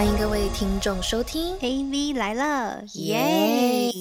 欢迎各位听众收听 AV 来了，耶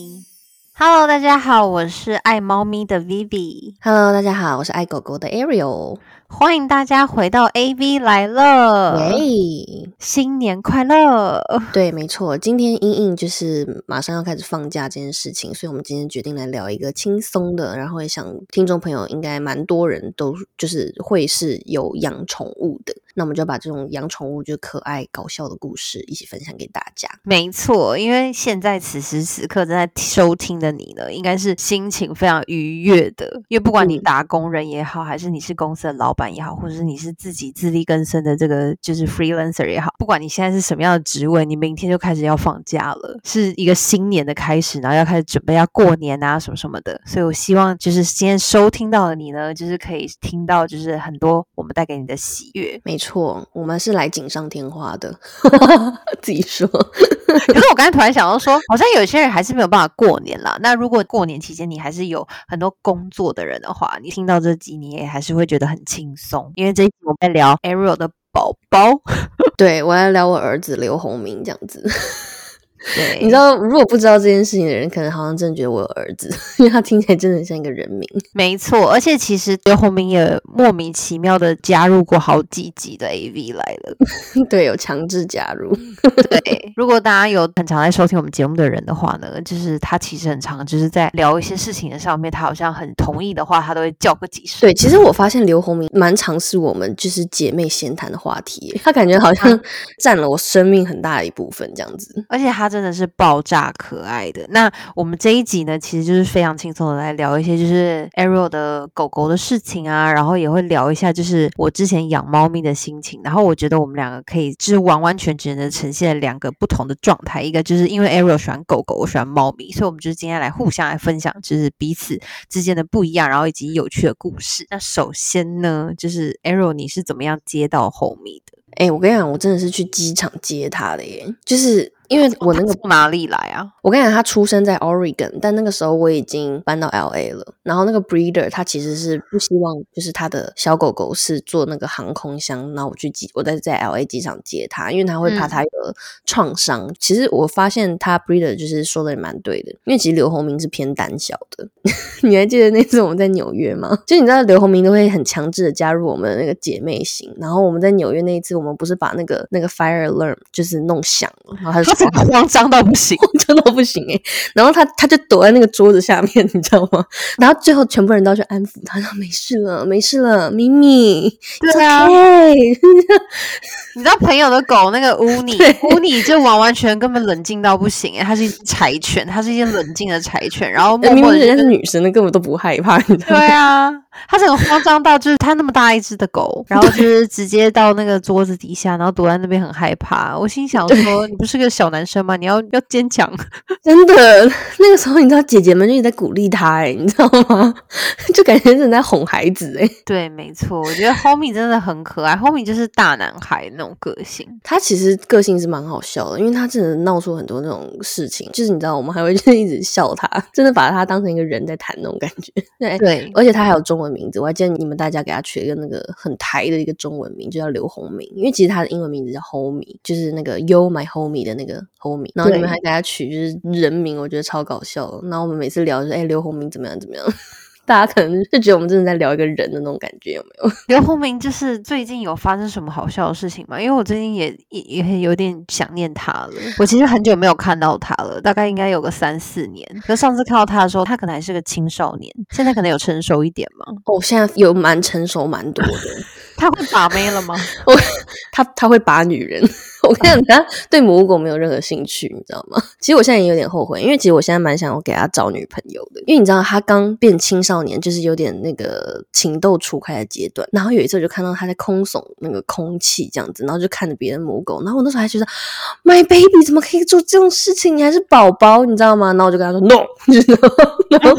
！Hello，大家好，我是爱猫咪的 Vivi。！Hello，大家好，我是爱狗狗的 Ariel。欢迎大家回到 AV 来了，耶！新年快乐！对，没错，今天英英就是马上要开始放假这件事情，所以我们今天决定来聊一个轻松的，然后也想听众朋友应该蛮多人都就是会是有养宠物的，那我们就把这种养宠物就可爱搞笑的故事一起分享给大家。没错，因为现在此时此刻正在收听的你呢，应该是心情非常愉悦的，因为不管你嗯打工人也好，还是你是公司的老板也好，或者是你是自己自力更生的这个就是 freelancer 也好，不管你现在是什么样的职位，你明天就开始要放假了，是一个新年的开始，然后要开始准备要过年啊什么什么的，所以我希望就是今天收听到的你呢，就是可以听到就是很多我们带给你的喜悦。没错，我们是来锦上添花的，自己说。可是我刚才突然想到说，好像有些人还是没有办法过年啦。那如果过年期间你还是有很多工作的人的话，你听到这集你也还是会觉得很轻松，因为这一集我们在聊 Ariel 的宝宝。对我要聊我儿子刘洪明这样子。对，你知道，如果不知道这件事情的人，可能好像真的觉得我有儿子，因为他听起来真的像一个人名。没错，而且其实刘鸿明也莫名其妙的加入过好几集的 AV 来了。对，有强制加入。对，如果大家有很常在收听我们节目的人的话呢，就是他其实很常就是在聊一些事情的上面，他好像很同意的话，他都会叫个几声。对，其实我发现刘洪明蛮常是我们就是姐妹闲谈的话题，他感觉好像占了我生命很大的一部分这样子。而且真的是爆炸可爱的。那我们这一集呢，其实就是非常轻松的来聊一些就是 Arrow 的狗狗的事情啊，然后也会聊一下就是我之前养猫咪的心情。然后我觉得我们两个可以就是完完全全的呈现两个不同的状态，一个就是因为 Arrow 喜欢狗狗，我喜欢猫咪，所以我们就是今天来互相来分享就是彼此之间的不一样，然后以及有趣的故事。那首先呢，就是 Arrow 你是怎么样接到 Homie 的？哎、我跟你讲，我真的是去机场接他的耶，就是因为我那个他从哪里来啊？我跟你讲，他出生在 Oregon，但那个时候我已经搬到 LA 了。然后那个 breeder 他其实是不希望，就是他的小狗狗是坐那个航空箱，然后我去机，我在在 LA 机场接他，因为他会怕嗯他有创伤。其实我发现他 breeder 就是说的也蛮对的，因为其实刘洪明是偏胆小的。你还记得那次我们在纽约吗？就你知道刘洪明都会很强制的加入我们的那个姐妹型，然后我们在纽约那一次，我们不是把那个那个 fire alarm 就是弄响了，然后他就 慌张到不行。真的不行哎、然后他他就躲在那个桌子下面，你知道吗？然后最后全部人都去安抚他，说没事了，没事了，咪咪，对啊 okay 你知道朋友的狗那个乌尼对，乌尼就完完全根本冷静到不行哎，它是一只柴犬，它是一只冷静的柴犬，然后默明明人家是女生的，根本都不害怕，你知道吗？对啊，它整个慌张到就是他那么大一只的狗，然后就是直接到那个桌子底下，然后躲在那边很害怕。我心想说，你不是个小男生吗？你要要坚强。真的，那个时候你知道姐姐们就一直在鼓励他、哎，你知道吗？就感觉是在哄孩子、哎，对，没错，我觉得 Homie 真的很可爱，Homie 就是大男孩那种个性。他其实个性是蛮好笑的，因为他真的闹出很多那种事情，就是你知道，我们还会 就是一直笑他，真的把他当成一个人在谈那种感觉。对，对，而且他还有中文名字，我还建议你们大家给他取了一个那个很台的一个中文名，就叫刘洪明，因为其实他的英文名字叫 Homie，就是那个 You My Homie 的那个 Homie，然后你们还给他取就是人名，我觉得超搞笑的。然后我们每次聊就是哎刘洪明怎么样怎么样，大家可能是觉得我们真的在聊一个人的那种感觉，有没有？刘鸿明就是最近有发生什么好笑的事情吗？因为我最近也也也有点想念他了。我其实很久没有看到他了，大概应该有个三四年。可上次看到他的时候，他可能还是个青少年，现在可能有成熟一点吗？哦，现在有蛮成熟蛮多的。他会把妹了吗？我他他会把女人，我跟你讲，他对母狗没有任何兴趣，你知道吗？其实我现在也有点后悔，因为其实我现在蛮想要给他找女朋友的，因为你知道他刚变青少年，就是有点那个情窦初开的阶段。然后有一次我就看到他在空耸那个空气这样子，然后就看着别的母狗，然后我那时候还觉得，My baby 怎么可以做这种事情？你还是宝宝，你知道吗？然后我就跟他说 No，你知道吗？然后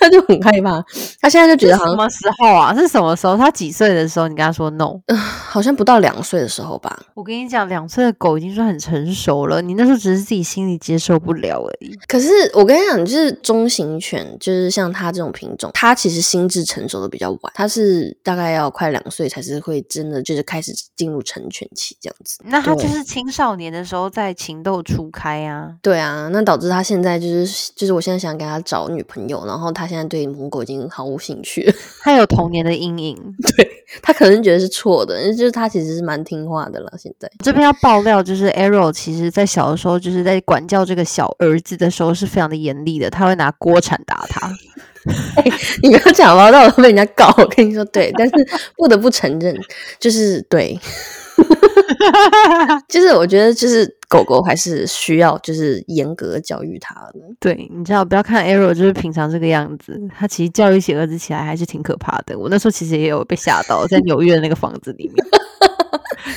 他就很害怕，他现在就觉得好像什么时候啊？是什么时候？他几岁的时候？你跟他说 no？好像不到两岁的时候吧。我跟你讲，两岁的狗已经算很成熟了，你那时候只是自己心里接受不了而已。可是我跟你讲，就是中型犬，就是像它这种品种，它其实心智成熟的比较晚，它是大概要快两岁才是会真的就是开始进入成犬期这样子。那它就是青少年的时候在情窦初开啊。对啊，那导致它现在就是就是我现在想给它找女朋友，然后它现在对母狗已经毫无兴趣了。它有童年的阴影。对，它可能觉得是错的，就是它其实是蛮听话的了。现在这边要爆料，就是 Arrow 其实在小的时候，就是在管教这个小儿子的时候是非常的严厉的，他会拿锅铲打他。你不要讲了，到时候被人家告。我跟你说，对，但是不得不承认，就是对，就是我觉得就是狗狗还是需要就是严格教育它的。对，你知道，不要看 Arrow 就是平常这个样子，他其实教育起儿子起来还是挺可怕的。我那时候其实也有被吓到，在纽约的那个房子里面，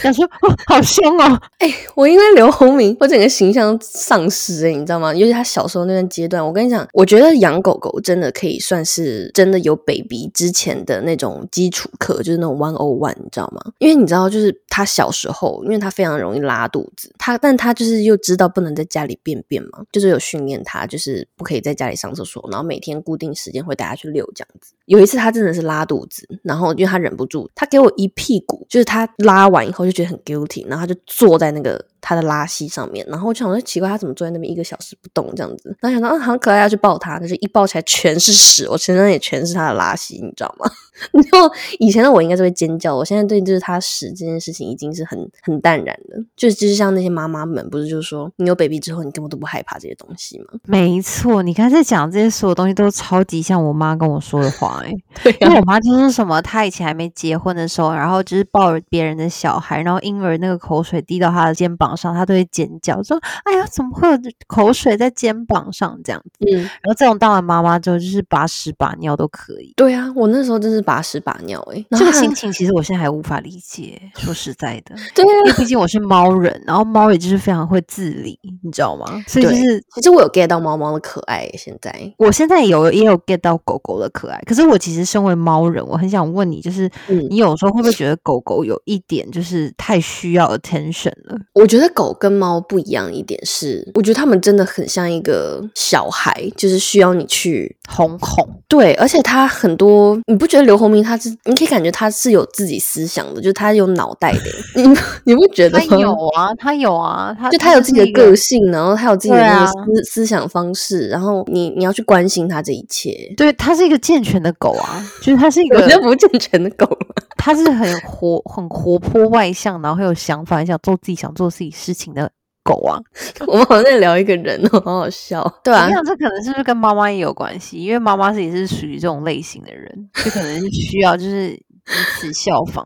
想说哦，好凶哦，哎我因为刘洪明，我整个形象丧失哎、你知道吗？尤其他小时候那段阶段，我跟你讲，我觉得养狗狗真的可以算是真的有 baby 之前的那种基础课，就是那种 one o one，你知道吗？因为你知道，就是他小时候，因为他非常容易拉肚子，他但他就是又知道不能在家里便便嘛，就是有训练他，就是不可以在家里上厕所，然后每天固定时间会带他去遛这样子。有一次他真的是拉肚子，然后因为他忍不住，他给我一屁股，就是他拉完以后就觉得很 guilty，然后他就坐在那个他的拉稀上面，然后我就想说奇怪，他怎么坐在那边一个小时不动这样子？然后想到啊，很可爱，要去抱他，但是一抱起来全是屎，我身上也全是他的拉稀，你知道吗？然后以前的我应该是会尖叫，我现在对就是他屎这件事情已经是很很淡然了，就就是像那些妈妈们，不是就是说你有 baby 之后，你根本都不害怕这些东西吗？没错，你刚才讲这些所有东西都超级像我妈跟我说的话、欸，对因为我妈就是什么，她以前还没结婚的时候，然后就是抱着别人的小孩，然后婴儿那个口水滴到她的肩膀上，她都会尖叫，说：“哎呀，怎么会有口水在肩膀上？”这样子。嗯，然后这种当了妈妈之后，就是把屎把尿都可以。对啊，我那时候真是把屎把尿哎、这个心情其实我现在还无法理解，说实在的，对啊因为毕竟我是猫人，然后猫也就是非常会自理，你知道吗？所以就是其实我有 get 到猫猫的可爱、欸，现在我现在有也有 get 到狗狗的可爱，可是我其实身为猫人，我很想问你，就是嗯你有时候会不会觉得狗狗有一点就是太需要 attention 了？我觉得狗跟猫不一样一点是，我觉得它们真的很像一个小孩，就是需要你去哄哄，对，而且它很多，你不觉得刘洪明他是，你可以感觉他是有自己思想的，就是他有脑袋的，你 你不觉得吗？它有啊，他有啊，他就他有自己的个个性，然后他有自己的思、思想方式，然后你你要去关心他这一切。对，他是一个健全的狗啊，就是他是一 我觉得，不健全的狗他，是很活、很活泼外向，然后很有想法，很想做自己想做自己事情的狗啊。我们好像在聊一个人哦，好好笑。对啊我，想这可能是不是跟妈妈也有关系？因为妈妈自己是属于这种类型的人，就可能是需要就是以此效仿。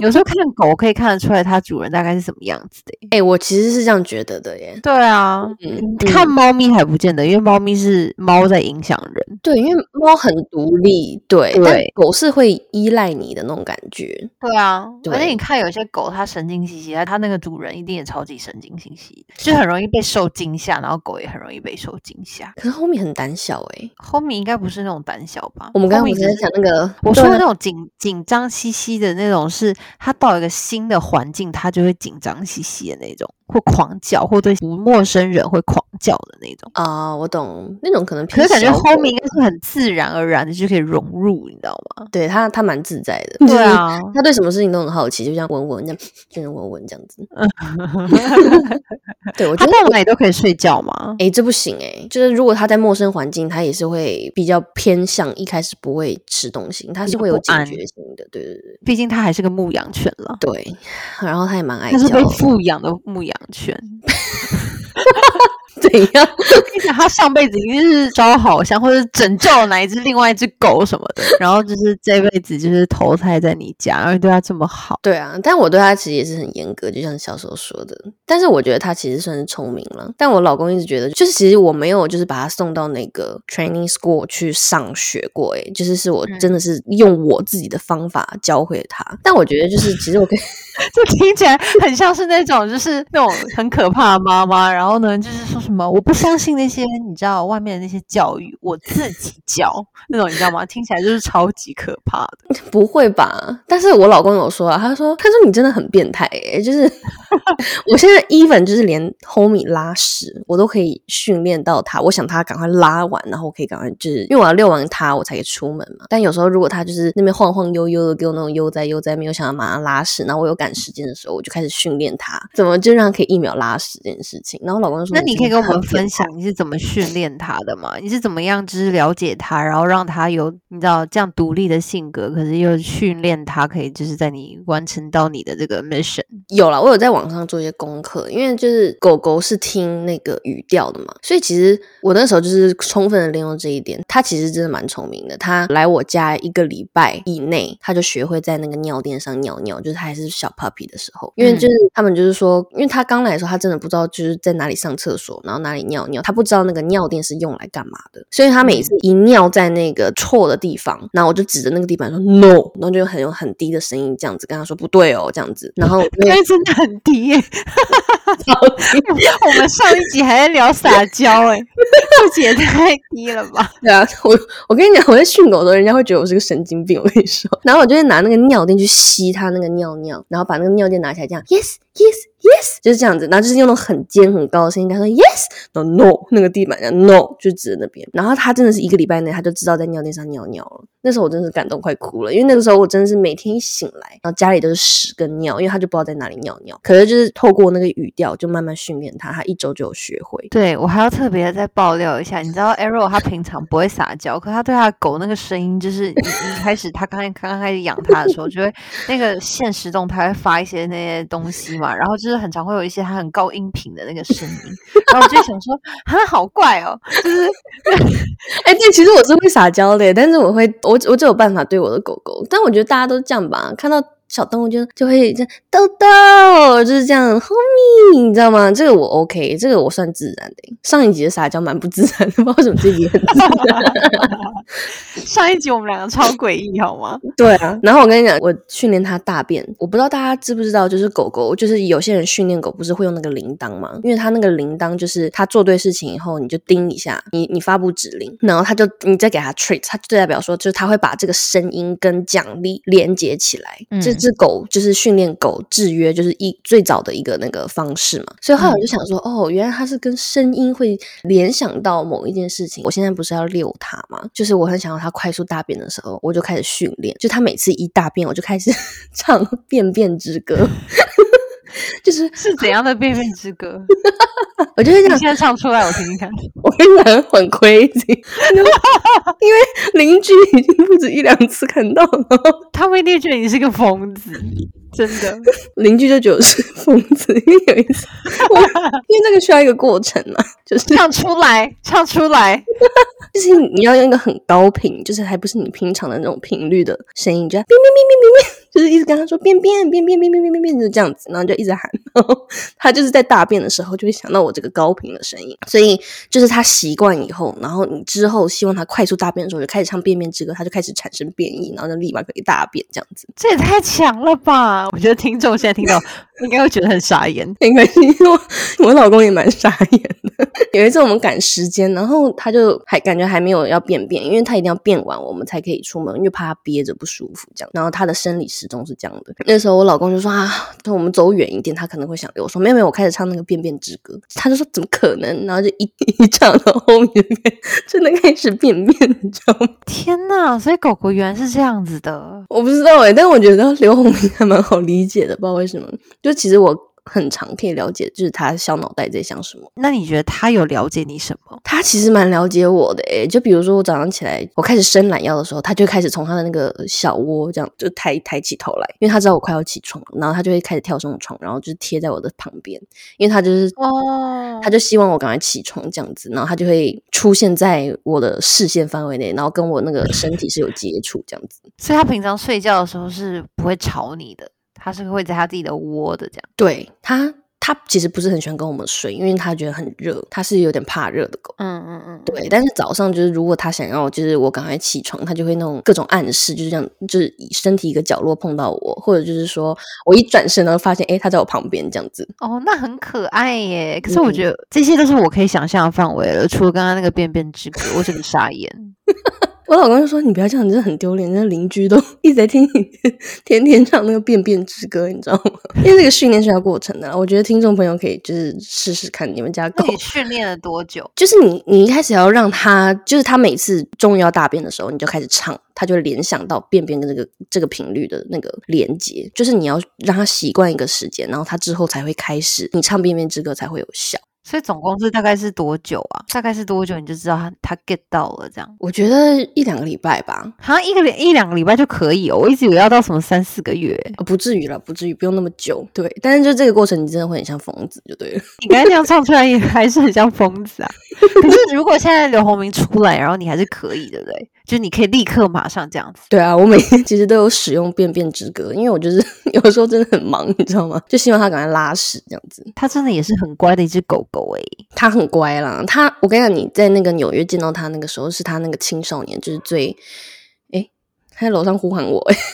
有时候看狗可以看得出来它主人大概是什么样子的耶。哎、我其实是这样觉得的耶。对啊，嗯，看猫咪还不见得，因为猫咪是猫在影响人。对，因为猫很独立，对，但对狗是会依赖你的那种感觉。对啊，而且你看有些狗它神经兮兮，它它那个主人一定也超级神经兮兮的，就很容易被受惊吓，然后狗也很容易被受惊吓。可是后面很胆小哎、后面应该不是那种胆小吧？我们刚刚不是在讲那个，我说的那种紧紧张兮兮的那种，是他到一个新的环境，他就会紧张兮兮的那种，会狂叫，或对不陌生人会狂叫的那种。啊、我懂那种可能偏可是感觉小狗后面应该是很自然而然的就可以融入，你知道吗？对他他蛮自在的，对啊，他对什么事情都很好奇，就像闻闻这样，就像闻闻这样子。对，我 觉得他到哪里都可以睡觉吗？哎、这不行哎、就是如果他在陌生环境，他也是会比较偏向一开始不会吃东西，他是会有警觉性的。对对对毕竟他还是个牧羊犬了，对，然后他也蛮爱他是被叫，富养的牧羊犬。怎样？跟你讲，他上辈子一定是招好香，或者拯救了哪一只另外一只狗什么的，然后就是这辈子就是投胎在你家，然后对他这么好。对啊，但我对他其实也是很严格，就像小时候说的。但是我觉得他其实算是聪明了。但我老公一直觉得，就是其实我没有就是把他送到那个 training school 去上学过，哎，就是是我嗯真的是用我自己的方法教会他。但我觉得就是其实我可以，就听起来很像是那种就是那种很可怕的妈妈，然后呢，就是说什么？我不相信那些你知道外面的那些教育，我自己教那种，你知道吗？听起来就是超级可怕的。不会吧？但是我老公有说啊，他说他说你真的很变态诶、就是 我现在 even 就是连 homie 拉屎我都可以训练到他，我想他赶快拉完，然后我可以赶快就是因为我要遛完他我才可以出门嘛。但有时候如果他就是那边晃晃悠悠的给我那种悠哉悠哉，没有想要马上拉屎，然后我有赶时间的时候，我就开始训练他怎么就让他可以一秒拉屎这件事情。然后老公就说，那你可以跟我们分享。享你是怎么训练他的吗？你是怎么样就是了解他，然后让他有你知道这样独立的性格，可是又训练他可以就是在你完成到你的这个 mission。有了，我有在网上做一些功课，因为就是狗狗是听那个语调的嘛，所以其实我那时候就是充分的利用这一点。它其实真的蛮聪明的，它来我家一个礼拜以内，它就学会在那个尿垫上尿尿，就是它还是小 puppy 的时候，因为就是他们就是说，因为它刚来的时候，它真的不知道就是在哪里上厕所，然后哪里尿尿，他不知道那个尿垫是用来干嘛的，所以他每次一尿在那个错的地方，然后我就指着那个地板说 no，然后就很有很低的声音这样子跟他说不对哦这样子，然后因为真的很低耶、我们上一集还在聊撒娇哎、这集也太低了吧？对啊，我我跟你讲，我在训狗的时候，人家会觉得我是个神经病。我跟你说，然后我就会拿那个尿垫去吸它那个尿尿，然后把那个尿垫拿起来，这样 yes yes yes，就是这样子，然后就是用那种很尖很高的声音他说 Yes，No，no 那个地板上 no 就指着那边，然后他真的是一个礼拜内他就知道在尿垫上尿尿了。那时候我真的是感动快哭了，因为那个时候我真的是每天一醒来，然后家里都是屎跟尿，因为他就不知道在哪里尿尿。可是就是透过那个语调，就慢慢训练他，他一周就有学会。对我还要特别再爆料一下，你知道 Arrow 他平常不会撒娇，可他对他狗那个声音，就是一一开始他刚刚刚开始养它的时候，就会那个现实动态会发一些那些东西嘛，然后就是很常会有一些他很高音频的那个声音，然后我就想说啊，好怪哦，就是哎、但，其实我是会撒娇的，但是我会，我我只有办法对我的狗狗，但我觉得大家都这样吧，看到小动物就就会这样豆豆，就是这样，homie，你知道吗？这个我 OK，这个我算自然的。上一集的撒娇蛮不自然的，不知道为什么这集很自然。上一集我们两个超诡异好吗？对啊，然后我跟你讲，我训练它大便，我不知道大家知不知道，就是狗狗，就是有些人训练狗不是会用那个铃铛吗？因为它那个铃铛就是它做对事情以后，你就叮一下，你你发布指令，然后它就你再给它 treat，它就代表说就是它会把这个声音跟奖励连接起来。嗯这只狗就是训练狗制约，就是一最早的一个那个方式嘛。所以后来我就想说，哦，原来它是跟声音会联想到某一件事情。我现在不是要遛它嘛？就是我很想要它快速大便的时候，我就开始训练。就它每次一大便，我就开始 唱《便便之歌》，就是是怎样的背面之歌？我就是这样，你现在唱出来我听听看。我跟你讲很 crazy，因为邻居已经不止一两次看到了，他们一定觉得你是个疯子，真的。邻居就觉得我是疯子。因为有一次，我因为那个需要一个过程嘛，就是唱出来，唱出来。就是你要用一个很高频，就是还不是你平常的那种频率的声音，就要变变变变变变，就是一直跟他说变变变变变变变变变，就这样子，然后就一直喊，然后他就是在大便的时候就会想到我这个高频的声音，所以就是他习惯以后，然后你之后希望他快速大便的时候，就开始唱便便之歌，他就开始产生变异，然后就立马可以大便这样子。这也太强了吧！我觉得听众现在听到应该会觉得很傻眼。没关系，因为我我老公也蛮傻眼的。有一次我们赶时间，然后他就还感觉还没有要便便，因为他一定要便完我们才可以出门，因为怕他憋着不舒服这样。然后他的生理时钟是这样的。那时候我老公就说啊，我们走远一点，他可能会想留。我说没有没有，我开始唱那个便便之歌。他就说怎么可能？然后就一 一唱到后面真的开始便便，你知道吗？天呐！所以狗狗原来是这样子的。我不知道哎、但我觉得刘红明还蛮好理解的，不知道为什么。就其实我很常可以了解，就是他小脑袋在想什么。那你觉得他有了解你什么？他其实蛮了解我的诶，就比如说我早上起来，我开始伸懒腰的时候，他就开始从他的那个小窝这样就抬抬起头来，因为他知道我快要起床，然后他就会开始跳上床，然后就贴在我的旁边，因为他就是哦他就希望我赶快起床这样子，然后他就会出现在我的视线范围内，然后跟我那个身体是有接触这样子。所以他平常睡觉的时候是不会吵你的，它是会在它自己的窝的这样。对他，它其实不是很喜欢跟我们睡，因为它觉得很热，它是有点怕热的狗。嗯嗯嗯，对，但是早上就是如果它想要，就是我赶快起床，它就会那种各种暗示，就是这样，就是以身体一个角落碰到我，或者就是说我一转身然后发现，哎，它在我旁边这样子。哦，那很可爱耶。可是我觉得这些都是我可以想象的范围了，除了刚刚那个便便之歌，我真的傻眼。我老公就说：“你不要这样，你真的很丢脸。那邻居都一直在听你天天唱那个便便之歌，你知道吗？因为这个训练是要过程的。我觉得听众朋友可以就是试试看，你们家狗训练了多久？就是你你一开始要让它，就是它每次终于要大便的时候，你就开始唱，他就联想到便便跟这个这个频率的那个连接。就是你要让他习惯一个时间，然后他之后才会开始，你唱便便之歌才会有效。”所以总共是大概是多久啊？大概是多久你就知道他他 get 到了这样？我觉得一两个礼拜吧，好像一个一两个礼拜就可以哦。我一直以为要到什么三四个月，不至于了，不至于，不用那么久。对，但是就这个过程，你真的会很像疯子，就对了。你刚才那样唱出来也 还是很像疯子啊。可是如果现在刘鸿明出来，然后你还是可以，对不对？就你可以立刻马上这样子。对啊，我每天其实都有使用便便之歌，因为我就是 有时候真的很忙，你知道吗？就希望他赶快拉屎这样子。他真的也是很乖的一只狗狗诶，它很乖啦。它，我跟你讲，你在那个纽约见到它那个时候，是它那个青少年，就是最，他在楼上呼喊我。诶。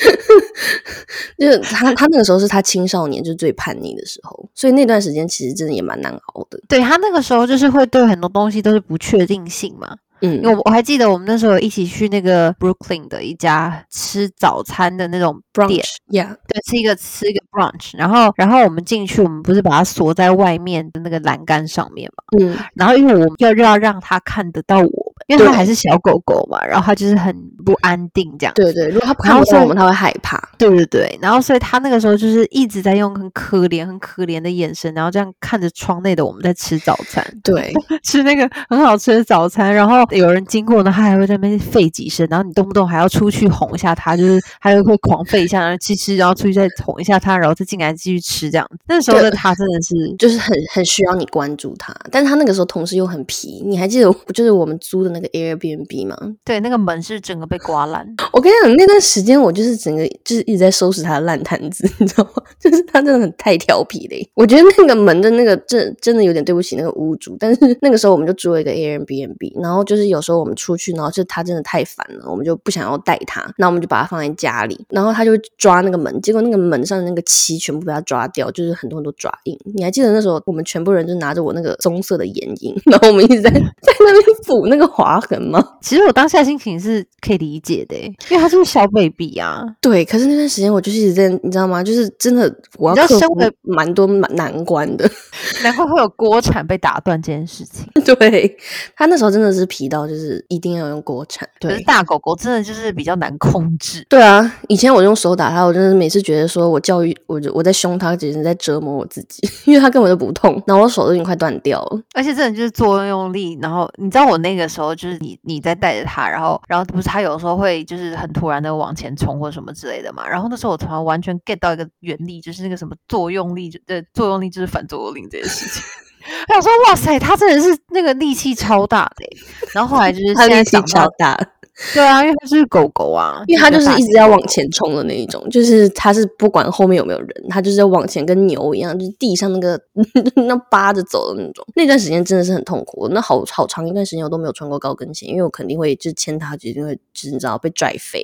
就是他，他那个时候是他青少年，就是最叛逆的时候，所以那段时间其实真的也蛮难熬的。对他那个时候就是会对很多东西都是不确定性嘛。嗯，因为我还记得我们那时候一起去那个 Brooklyn 的一家吃早餐的那种店，Yeah，对，吃一个吃一个 brunch，然后然后我们进去，我们不是把它锁在外面的那个栏杆上面嘛，嗯，然后因为我们要要让他看得到我们，因为它还是小狗狗嘛，然后它就是很不安定这样，对对，如果他看不到我们，它会害怕，对对对，然后所以它那个时候就是一直在用很可怜很可怜的眼神，然后这样看着窗内的我们在吃早餐，对，吃那个很好吃的早餐，然后。有人经过呢，它还会在那边吠几声，然后你动不动还要出去哄一下它，就是 还会狂吠一下，然后吃吃，然后出去再哄一下它，然后再进来继续吃这样。那时候的它真的是就是很很需要你关注它，但是他那个时候同时又很皮。你还记得就是我们租的那个 Airbnb 吗？对，那个门是整个被刮烂。我跟你讲，那段时间我就是整个就是一直在收拾他的烂摊子，你知道吗？就是他真的很太调皮嘞。我觉得那个门的那个真真的有点对不起那个屋主，但是那个时候我们就租了一个 Airbnb，然后就是。有时候我们出去，然后就他真的太烦了，我们就不想要带他，那我们就把他放在家里，然后他就抓那个门，结果那个门上的那个漆全部被他抓掉，就是很多很多爪印。你还记得那时候我们全部人就拿着我那个棕色的眼影，然后我们一直在在那边补那个划痕吗？其实我当下心情是可以理解的，因为他就是小 baby 啊。对，可是那段时间我就是一直在，你知道吗？就是真的我要生活蛮多蛮难关的，难怪会有锅铲被打断这件事情。对他那时候真的是皮到。就是一定要用锅铲，可是大狗狗真的就是比较难控制。对啊，以前我用手打它，我真的每次觉得说我教育我我在凶它，简直在折磨我自己，因为它根本就不痛，然后我手都已经快断掉了。而且真的就是作用力，然后你知道我那个时候就是你你在带着他，然后然后不是他有时候会就是很突然的往前冲或什么之类的嘛，然后那时候我突然完全 get 到一个原理，就是那个什么作用力，的作用力就是反作用力这件事情。我说哇塞，他真的是那个力气超大的，然后后来就是现在长大。对啊，因为它是狗狗啊，因为它就是一直要往前冲的那一种，就是它是不管后面有没有人，它就是要往前，跟牛一样，就是地上那个 那扒着走的那种。那段时间真的是很痛苦，那好好长一段时间我都没有穿过高跟鞋，因为我肯定会就牵它，就一定会就是你知道被拽飞。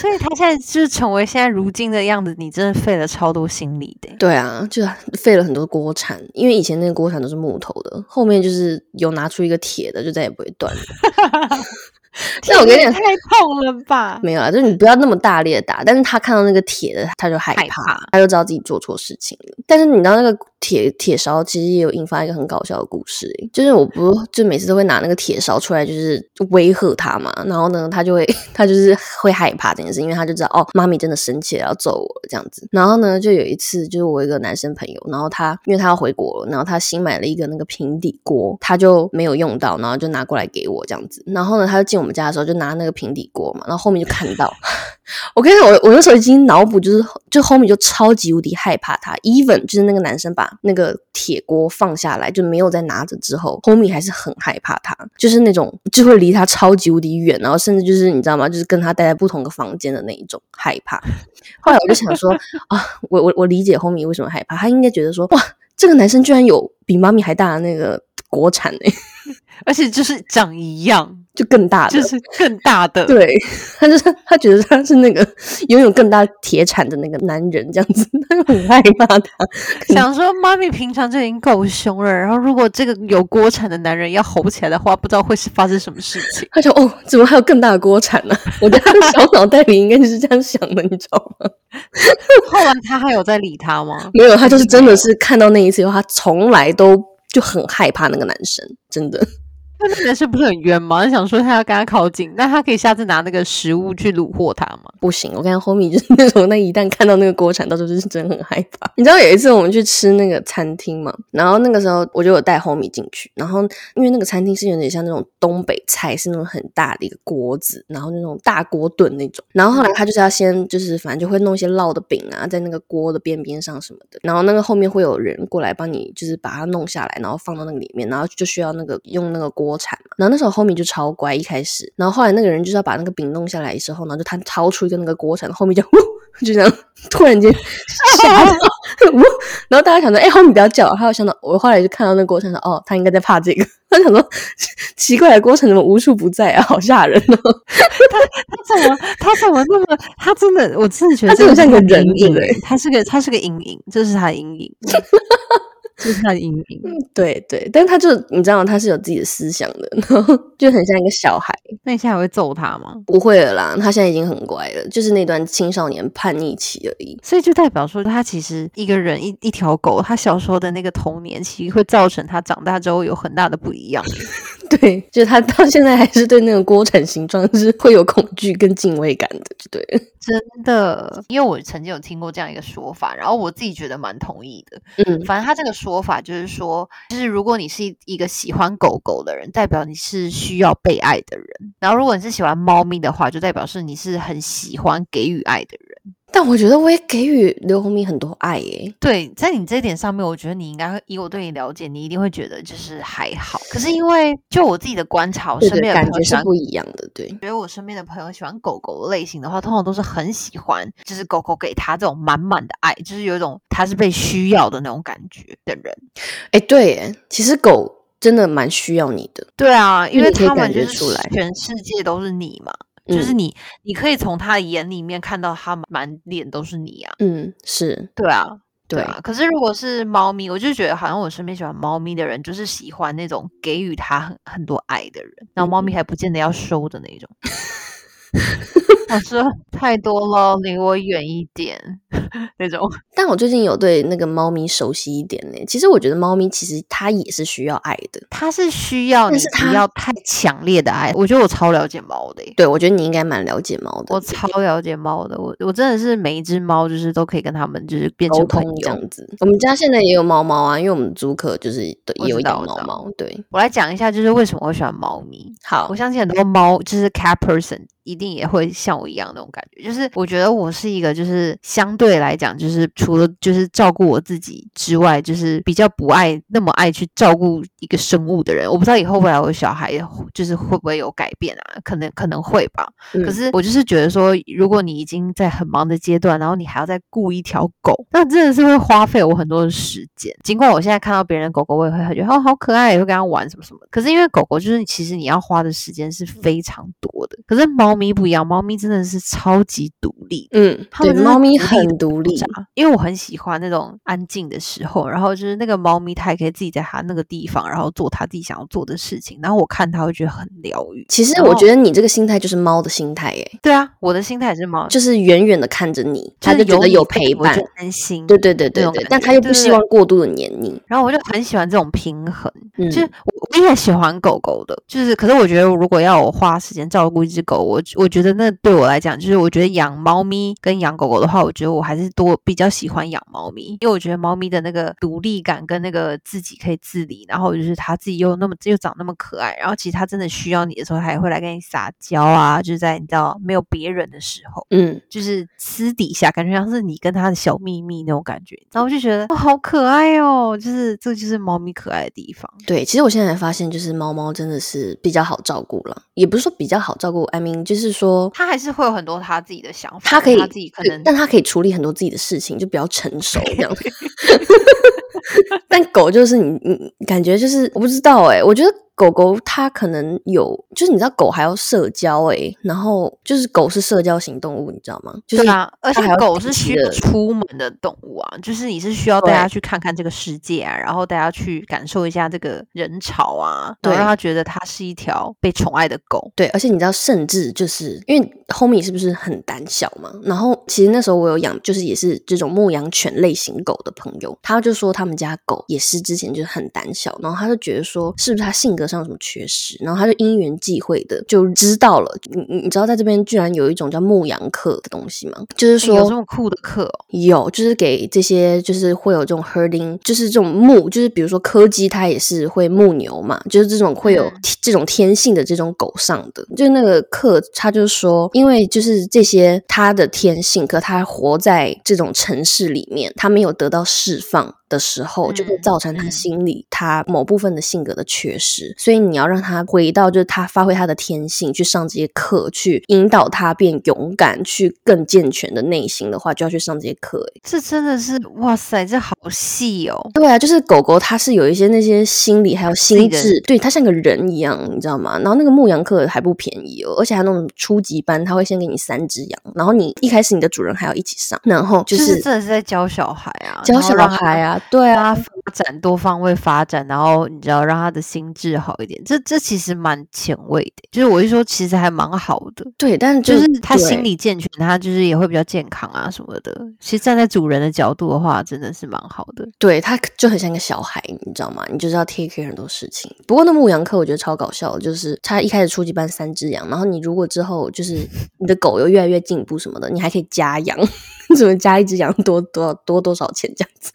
所以它现在就是成为现在如今的样子，你真的费了超多心力的。对啊，就费了很多锅铲，因为以前那个锅铲都是木头的，后面就是有拿出一个铁的，就再也不会断了。那我跟你讲，太痛了吧？没有啊，就是你不要那么大力的打。但是他看到那个铁的，他就害怕，他就知道自己做错事情了。但是你知道那个。铁铁勺其实也有引发一个很搞笑的故事，就是我不就每次都会拿那个铁勺出来，就是威吓他嘛。然后呢，他就会 他就是会害怕这件事，因为他就知道哦，妈咪真的生气了，要揍我这样子。然后呢，就有一次，就是我一个男生朋友，然后他因为他要回国了，然后他新买了一个那个平底锅，他就没有用到，然后就拿过来给我这样子。然后呢，他就进我我们家的时候，就拿那个平底锅嘛，然后后面就看到，我跟你讲，我我那时候已经脑补，就是就后面就超级无敌害怕他，even 就是那个男生把那个铁锅放下来，就没有再拿着之后，后面还是很害怕他，就是那种就会离他超级无敌远，然后甚至就是你知道吗？就是跟他待在不同的房间的那一种害怕。后来我就想说啊，我我我理解后面为什么害怕，他应该觉得说哇，这个男生居然有比妈咪还大的那个国产哎、而且就是长一样，就更大的，就是更大的。对，他就是他觉得他是那个拥有更大铁铲的那个男人，这样子，他就很害怕他。想说妈咪平常就已经够凶了，然后如果这个有锅铲的男人要吼起来的话，不知道会是发生什么事情。他就哦，怎么还有更大的锅铲呢、我的小脑袋里应该就是这样想的，你知道吗？后来他还有在理他吗？没有，他就是真的是看到那一次以后，他从来都就很害怕那个男生，真的。那那男生不是很冤吗？想说他要跟他靠近，那他可以下次拿那个食物去虏获他吗？不行，我看后面就是那种，那一旦看到那个锅铲，到时候就是真的很害怕。你知道有一次我们去吃那个餐厅嘛，然后那个时候我就有带 homie 进去，然后因为那个餐厅是有点像那种东北菜，是那种很大的一个锅子，然后那种大锅炖那种。然后后来他就是要先就是反正就会弄一些烙的饼啊，在那个锅的边边上什么的，然后那个后面会有人过来帮你就是把它弄下来，然后放到那个里面，然后就需要那个用那个锅然后那时候 homie 就超乖，一开始，然后后来那个人就是要把那个饼弄下来的时候，然后就他掏出一个那个锅铲，后面就呜就这样突然间吓到，呜然后大家想说，哎、后面不要叫，他有想到我后来就看到那个锅铲说，哦，他应该在怕这个，他想说奇怪的锅铲怎么无处不在啊，好吓人哦，他他怎么他怎么那么他真的，我真的觉得他真的像个人影对他是个他是个阴影，这是他的阴影，这是他的阴影。对对，但他就你知道他是有自己的思想的，然后就很像一个小孩，那你现在还会揍他吗？不会了啦，他现在已经很乖了，就是那段青少年叛逆期而已。所以就代表说，他其实一个人一一条狗，他小时候的那个童年，其实会造成他长大之后有很大的不一样。对，就是他到现在还是对那个锅铲形状是会有恐惧跟敬畏感的，就对。真的，因为我曾经有听过这样一个说法，然后我自己觉得蛮同意的。嗯反正他这个说法就是说，就是如果你是一个喜欢狗狗的人，代表你是需要被爱的人；然后如果你是喜欢猫咪的话，就代表是你是很喜欢给予爱的人。但我觉得我也给予刘鸿明很多爱耶。对，在你这一点上面，我觉得你应该会以我对你了解，你一定会觉得就是还好。可是因为就我自己的观察，我身边的感朋友喜欢觉是不一样的。对，觉得我身边的朋友喜欢狗狗的类型的话，通常都是很喜欢，就是狗狗给他这种满满的爱，就是有一种他是被需要的那种感觉的人。哎，对耶，其实狗真的蛮需要你的。对啊，因为他们就是全世界都是你嘛，就是嗯你，你可以从他的眼里面看到他满脸都是你啊。嗯，是对啊，对对啊。可是如果是猫咪，我就觉得好像我身边喜欢猫咪的人，就是喜欢那种给予它很很多爱的人，然后猫咪嗯还不见得要收的那种。我说太多了，离我远一点 那种。但我最近有对那个猫咪熟悉一点呢。其实我觉得猫咪其实它也是需要爱的。它是需要你不要太强烈的爱。我觉得我超了解猫的耶、对，我觉得你应该蛮了解猫的。我超了解猫的，我我真的是每一只猫就是都可以跟它们就是变沟成朋友。通这样子。我们家现在也有猫猫啊，因为我们租客就是对也有养猫猫。对，我来讲一下，就是为什么我喜欢猫咪。好我，相信很多猫就是 cat person 一定也会像我一样那种感觉，就是我觉得我是一个就是相对来讲，就是除了就是照顾我自己之外，就是比较不爱那么爱去照顾一个生物的人。我不知道以后未来我的小孩就是会不会有改变啊？可能可能会吧。可嗯是我就是觉得说，如果你已经在很忙的阶段，然后你还要再雇一条狗，那真的是会花费我很多的时间。尽管我现在看到别人的狗狗，我也会觉得哦好可爱，也会跟它玩什么什么。可是因为狗狗就是其实你要花的时间是非常多的，可是猫咪不一样，猫咪真的是超级独立。嗯，对猫咪很独立。啊因为我很喜欢那种安静的时候，然后就是那个猫咪它也可以自己在它那个地方，然后做它自己想要做的事情，然后我看它会觉得很疗愈。其实我觉得你这个心态就是猫的心态，耶，对啊，我的心态也是猫，就是远远的看着你，就它就觉得有陪伴。安心。对对对对对但它又不希望过度的黏你。然后我就很喜欢这种平衡，嗯，就是我我也喜欢狗狗的，就是可是我觉得如果要我花时间照顾一只狗，我我觉得那对我来讲，就是我觉得养猫咪跟养狗狗的话，我觉得我还是多比较喜欢养猫咪，因为我觉得猫咪的那个独立感跟那个自己可以自理，然后就是它自己又那么又长那么可爱，然后其实它真的需要你的时候，它也会来跟你撒娇啊，就是在你知道没有别人的时候，嗯，就是私底下感觉像是你跟它的小秘密那种感觉，然后我就觉得哦好可爱哦，就是这就是猫咪可爱的地方。对，其实我现在才发现，就是猫猫真的是比较好照顾了，也不是说比较好照顾，I mean 就是说他还是会有很多他自己的想法，他可以它自己可能但他可以处理很多自己的事情，就比较成熟这样。但狗就是你你感觉就是我不知道哎、我觉得狗狗它可能有，就是你知道狗还要社交哎、然后就是狗是社交型动物，你知道吗？就是对啊，而且狗是需要出门的动物啊，就是你是需要带它去看看这个世界啊，然后带它去感受一下这个人潮啊，对让它觉得它是一条被宠爱的狗。对，而且你知道，甚至就是因为 homie 是不是很胆小嘛？然后其实那时候我有养，就是也是这种牧羊犬类型狗的朋友，他就说他们家狗也是之前就是很胆小，然后他就觉得说是不是他性格上有什么缺失，然后他就因缘际会的就知道了。你你你知道在这边居然有一种叫牧羊课的东西吗？就是说诶有这么酷的课哦，有，就是给这些就是会有这种 herding，就是这种牧，就是比如说柯基它也是会牧牛嘛，就是这种会有嗯这种天性的这种狗上的，就是那个课他就说，因为就是这些它的天性，可它活在这种城市里面，它没有得到释放。的时候，就会嗯造成他嗯心里他某部分的性格的缺失，所以你要让他回到就是他发挥他的天性，去上这些课，去引导他变勇敢，去更健全的内心的话，就要去上这些课。欸这真的是哇塞，这好细哦。对啊，就是狗狗，它是有一些那些心理还有心智，对它像个人一样，你知道吗？然后那个牧羊课还不便宜哦，而且还那种初级班，他会先给你三只羊，然后你一开始你的主人还要一起上，然后就就是真的是在教小孩啊，教小孩啊，对啊，发展多方位发展，然后你知道让他的心智好一点，这这其实蛮前卫的。就是我一说，其实还蛮好的，对，但就是他心理健全，他就是也会比较健康啊什么的。其实站在主人的角度的话，真的是蛮好的。对，他就很像个小孩，你知道吗？你就是要 take care 很多事情。不过那牧羊课我觉得超搞笑，就是他一开始初级班三只羊，然后你如果之后就是你的狗又越来越进步什么的，你还可以加羊，怎么加一只羊多多多多少钱这样子？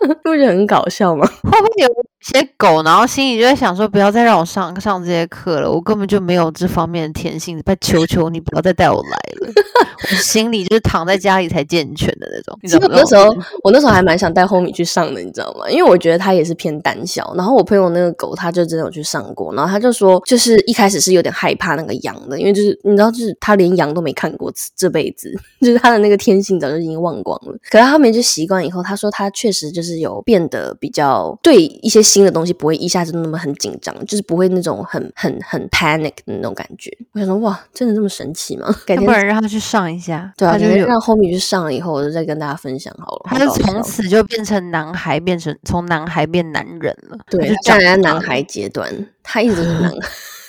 不觉得很搞笑吗？会不会有些狗，然后心里就在想说，不要再让我上上这些课了，我根本就没有这方面的天性，拜求求你不要再带我来了。我心里就是躺在家里才健全的那种。你其知道吗实我那时候，我那时候还蛮想带 homie 去上的，你知道吗？因为我觉得他也是偏胆小。然后我朋友那个狗，他就真的有去上过，然后他就说，就是一开始是有点害怕那个羊的，因为就是你知道，就是他连羊都没看过，这辈子就是他的那个天性早就已经忘光了。可是他后面就习惯以后，他说他确实就是有变得比较对一些新的东西不会一下子那么很紧张，就是不会那种很很很 panic 的那种感觉。我想说，哇，真的这么神奇吗？改天要不然让他去上一下，对啊，他就是让 homie 去上了以后，我就再跟大家分享好了。他就从此就变成男孩，变成从男孩变男人了。对，他就站在男孩阶段，他一直都是男孩。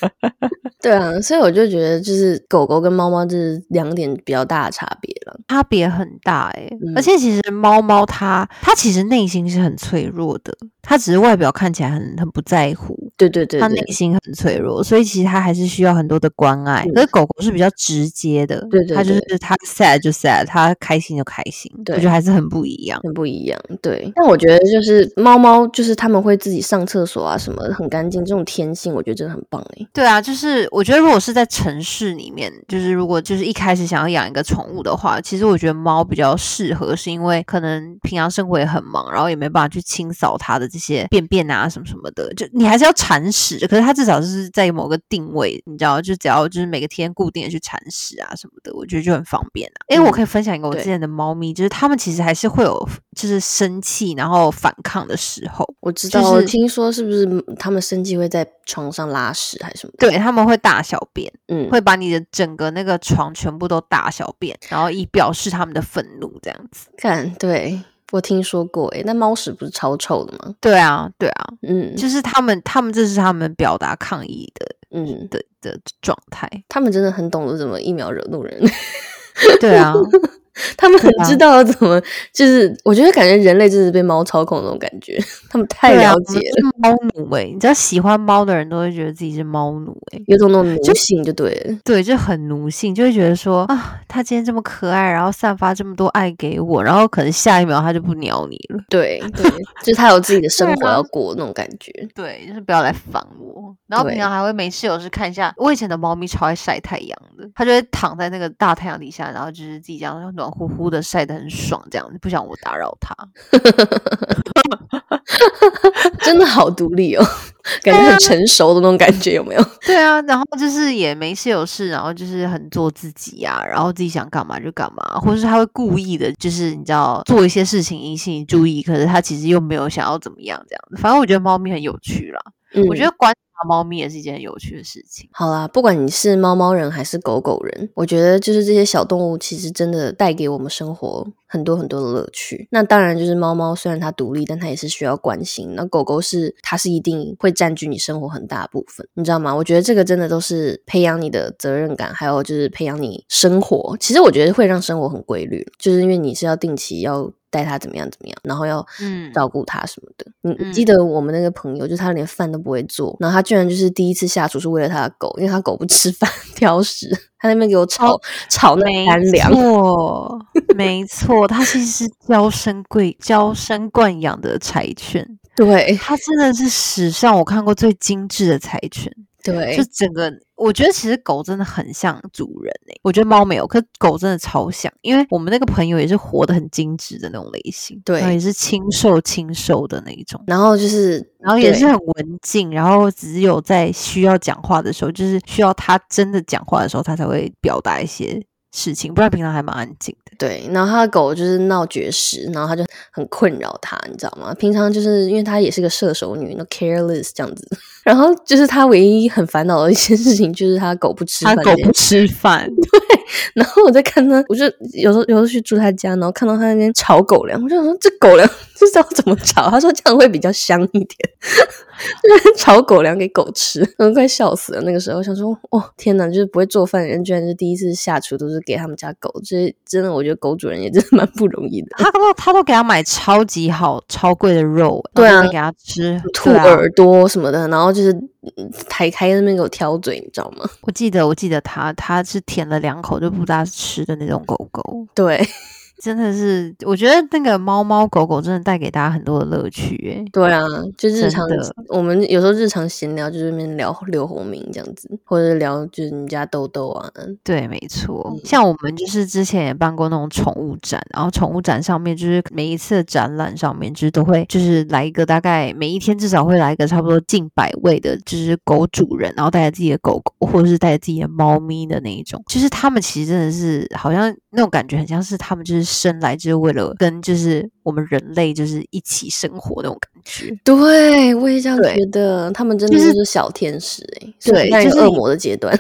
对啊，所以我就觉得，就是狗狗跟猫猫就是两点比较大的差别了。差别很大哎、嗯而且其实猫猫它它其实内心是很脆弱的，它只是外表看起来很很不在乎，对对对它内，心很脆弱，所以其实它还是需要很多的关爱。嗯可是狗狗是比较直接的，对对它就是对它 sad 就 sad，它开心就开心，我觉得还是很不一样。很不一样。对，但我觉得就是猫猫，就是他们会自己上厕所啊什么的，很干净，这种天性，我觉得真的很棒哎。对啊，就是我觉得如果是在城市里面，就是如果就是一开始想要养一个宠物的话，其实我觉得猫比较适合，是因为可能平常生活也很忙，然后也没办法去清扫它的这些便便啊什么什么的，就你还是要铲屎，可是它至少是在某个定位，你知道，就只要就是每个天固定的去铲屎啊什么的，我觉得就很方便啊。因为我嗯可以分享一个我之前的猫咪，就是它们其实还是会有就是生气然后反抗的时候，我知道，我就是听说是不是它们生气会在床上拉屎还是什么？对，他们会大小便。嗯，会把你的整个那个床全部都大小便，然后以表示他们的愤怒，这样子。看，对我听说过诶。那猫屎不是超臭的吗？对啊，对啊，嗯就是他们，他们这是他们表达抗议的嗯，的的状态。他们真的很懂得怎么一秒惹怒人。对啊，他们很知道怎么，就是我觉得感觉人类就是被猫操控那种感觉，他们太了解猫奴哎、你知道喜欢猫的人都会觉得自己是猫奴哎、有种那种奴性就对了。对，就很奴性，就会觉得说啊，它今天这么可爱，然后散发这么多爱给我，然后可能下一秒它就不鸟你了。对对，就是它有自己的生活要过那种感觉。对，就是不要来烦我。然后平常还会没事有事看一下，我以前的猫咪超爱晒太阳的，它就会躺在那个大太阳底下，然后就是自己这样暖乎乎的晒得很爽，这样不想我打扰他。真的好独立哦，感觉很成熟的那种感觉，有没有？对啊，然后就是也没事有事，然后就是很做自己呀、然后自己想干嘛就干嘛，或者是他会故意的，就是你知道做一些事情引起你注意，可是他其实又没有想要怎么样这样子。反正我觉得猫咪很有趣啦，嗯我觉得猫咪也是一件有趣的事情。好啦，不管你是猫猫人还是狗狗人，我觉得就是这些小动物其实真的带给我们生活很多很多的乐趣。那当然，就是猫猫虽然它独立，但它也是需要关心。那狗狗是它是一定会占据你生活很大部分，你知道吗？我觉得这个真的都是培养你的责任感，还有就是培养你生活。其实我觉得会让生活很规律，就是因为你是要定期要。带它怎么样怎么样，然后要嗯照顾它什么的。你嗯记得我们那个朋友，就是他连饭都不会做，然后他居然就是第一次下厨是为了他的狗，因为他狗不吃 饭挑食，他那边给我炒、炒那干粮。错，没错，他其实是娇生贵娇生惯养的柴犬，对它真的是史上我看过最精致的柴犬。对就整个，我觉得其实狗真的很像主人诶、我觉得猫没有，可是狗真的超像，因为我们那个朋友也是活得很精致的那种类型，对然后也是清瘦清瘦的那一种，然后就是，然后也是很文静，然后只有在需要讲话的时候，就是需要他真的讲话的时候，他才会表达一些事情，不然平常还蛮安静的。对，然后他的狗就是闹绝食，然后他就很困扰他，你知道吗？平常就是因为她也是个射手女，那 careless 这样子，然后就是他唯一很烦恼的一件事情就是他狗不吃他饭，狗不吃饭，对然后我在看他，我就有时候有时候去住他家，然后看到他那边炒狗粮，我就想说这狗粮 这知道怎么炒？他说这样会比较香一点，就是炒狗粮给狗吃，我都快笑死了。那个时候想说，哦天哪，就是不会做饭的人，居然是第一次下厨都是给他们家狗，这真的我觉得狗主人也真的蛮不容易的。他都他都给他买超级好、超贵的肉，对啊给他吃兔耳朵什么的，然后就是嗯抬开那边给我挑嘴，你知道吗？我记得，我记得他他是舔了两口就不大吃的那种狗狗，对真的是，我觉得那个猫猫狗狗真的带给大家很多的乐趣，诶，对啊，就日常的我们有时候日常闲聊就是那边聊刘洪明这样子，或者聊就是你家豆豆啊，对，没错。嗯。像我们就是之前也办过那种宠物展，然后宠物展上面就是每一次的展览上面，就是都会就是来一个大概每一天至少会来一个差不多近百位的，就是狗主人，然后带着自己的狗狗或者是带着自己的猫咪的那一种，就是他们其实真的是好像那种感觉很像是他们就是生来就是为了跟就是我们人类就是一起生活那种感觉。对，我也这样觉得，他们真的是就是小天使哎、对在就是恶魔的阶段，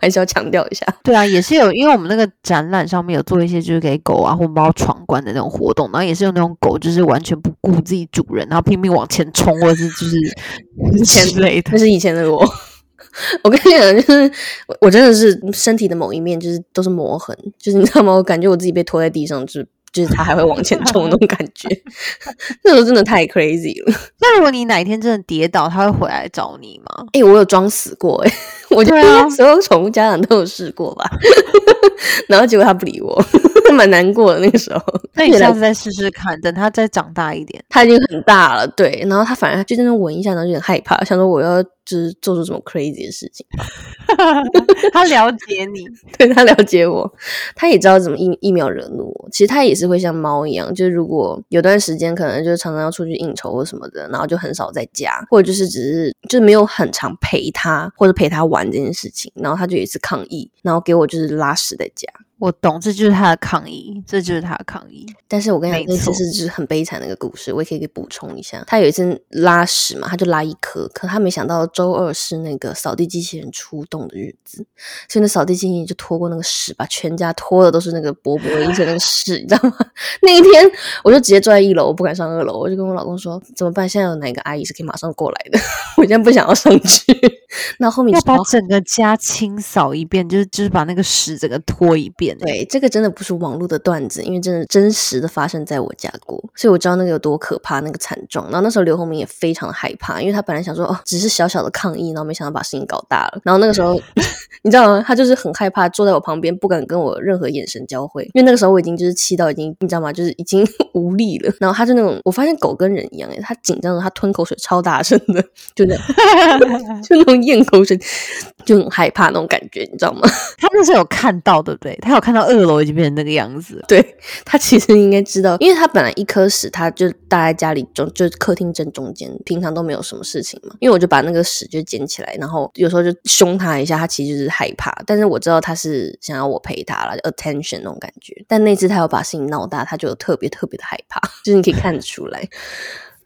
还是要强调一下。对啊，也是有，因为我们那个展览上面有做一些就是给狗啊或猫闯关的那种活动，然后也是有那种狗就是完全不顾自己主人，然后拼命往前冲，或者是就是前之类的。那是以前的我。我跟你讲，就是我我真的是身体的某一面就是都是磨痕，就是你知道吗？我感觉我自己被拖在地上，就是就是它还会往前冲那种感觉，那时候真的太 crazy 了。那如果你哪一天真的跌倒，它会回来找你吗？哎、我有装死过哎、我觉得所有宠物家长都有试过吧，然后结果他不理我，蛮难过的那个时候。那你下次再试试看，等他再长大一点。他已经很大了，对，然后他反而就在那闻一下，然后就有点害怕，想说我要就是做出什么 crazy 的事情。他了解你，对他了解我，他也知道怎么一一秒惹怒我。其实他也是会像猫一样，就是如果有段时间可能就是常常要出去应酬或什么的，然后就很少在家，或者就是只是就是没有很常陪他或者陪他玩这件事情，然后他就一次抗议，然后给我就是拉屎在家。我懂，这就是他的抗议，这就是他的抗议。但是我跟你讲，那次错是就是很悲惨的一个故事，我也可以给补充一下。他有一次拉屎嘛，他就拉一颗，可他没想到周二是那个扫地机器人出动的日子，所以那扫地机器人就拖过那个屎，把全家拖的都是那个薄薄的一层那个屎，你知道吗？那一天我就直接坐在一楼，我不敢上二楼，我就跟我老公说怎么办？现在有哪个阿姨是可以马上过来的？我现在不想要上去。那后面要把整个家清扫一遍，就是就是把那个屎整个拖一遍。对，这个真的不是网络的段子，因为真的真实的发生在我家过，所以我知道那个有多可怕，那个惨状。然后那时候刘洪明也非常的害怕，因为他本来想说哦，只是小小的抗议，然后没想到把事情搞大了。然后那个时候你知道吗？他就是很害怕，坐在我旁边不敢跟我任何眼神交汇，因为那个时候我已经就是气到已经你知道吗？就是已经 无力了。然后他就那种，我发现狗跟人一样，诶，他紧张的他吞口水超大声的，就那 就那种咽口水，就很害怕那种感觉，你知道吗？他那时候有看到，对不对？他有看到二楼已经变成那个样子了。对他其实应该知道，因为他本来一颗屎他就搭在家里中，就客厅正中间，平常都没有什么事情嘛。因为我就把那个屎就捡起来，然后有时候就凶他一下，他其实就是害怕，但是我知道他是想要我陪他了，attention 那种感觉。但那次他要把事情闹大，他就特别特别的害怕，就是你可以看得出来。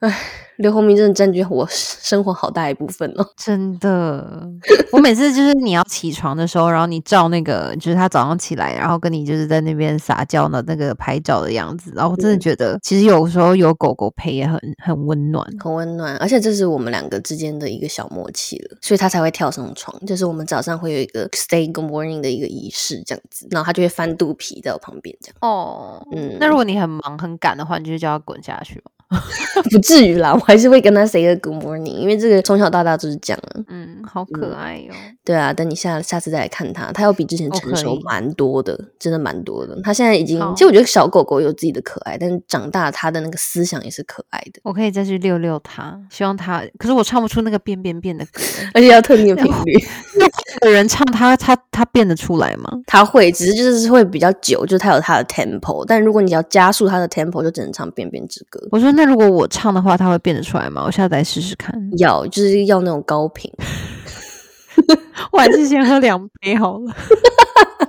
唉，刘洪明真的占据我生活好大一部分哦。真的，我每次就是你要起床的时候，然后你照那个，就是他早上起来，然后跟你就是在那边撒娇的那个拍照的样子，然后我真的觉得，其实有时候有狗狗陪也很很温暖，很温暖。而且这是我们两个之间的一个小默契了，所以他才会跳上床。就是我们早上会有一个 stay good morning 的一个仪式，这样子，然后他就会翻肚皮在我旁边这样。哦，嗯，那如果你很忙很赶的话，你就叫他滚下去吗？不至于啦，我还是会跟他 say 个 good morning，因为这个从小到大就是这样。嗯，好可爱哟。对啊，等你下下次再来看他，他要比之前成熟蛮多的，真的蛮多的。他现在已经，其实我觉得小狗狗有自己的可爱，但是长大他的那个思想也是可爱的。我可以再去遛遛他，希望他。可是我唱不出那个变变变的歌，而且要特定的频率。有人唱他，他他变得出来吗？他会，只是就是会比较久，就是他有他的 tempo。但如果你要加速他的 tempo，就只能唱变变之歌。我说。那如果我唱的话，他会变得出来吗？我下次来试试看。要，就是要那种高频。我还是先喝两杯好了。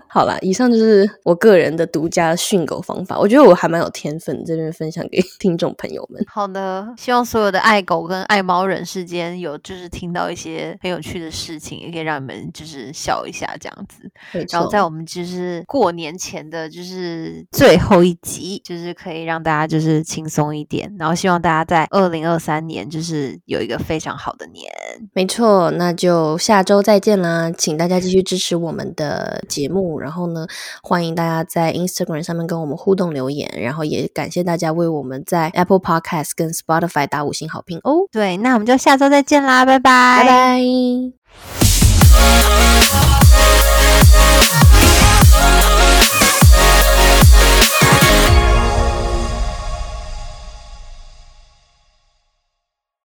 好了，以上就是我个人的独家训狗方法。我觉得我还蛮有天分，这边分享给 听众朋友们。好的，希望所有的爱狗跟爱猫人世间有就是听到一些很有趣的事情，也可以让你们就是笑一下这样子。然后在我们就是过年前的就是最后一集，就是可以让大家就是轻松一点。然后希望大家在二零二三年就是有一个非常好的年。没错，那就下周再见啦！请大家继续支持我们的节然后呢欢迎大家在 instagram 上面跟我们互动留言然后也感谢大家为我们在 apple podcast 跟 spotify 打五星好评哦。对那我们就下周再见啦拜拜。拜拜。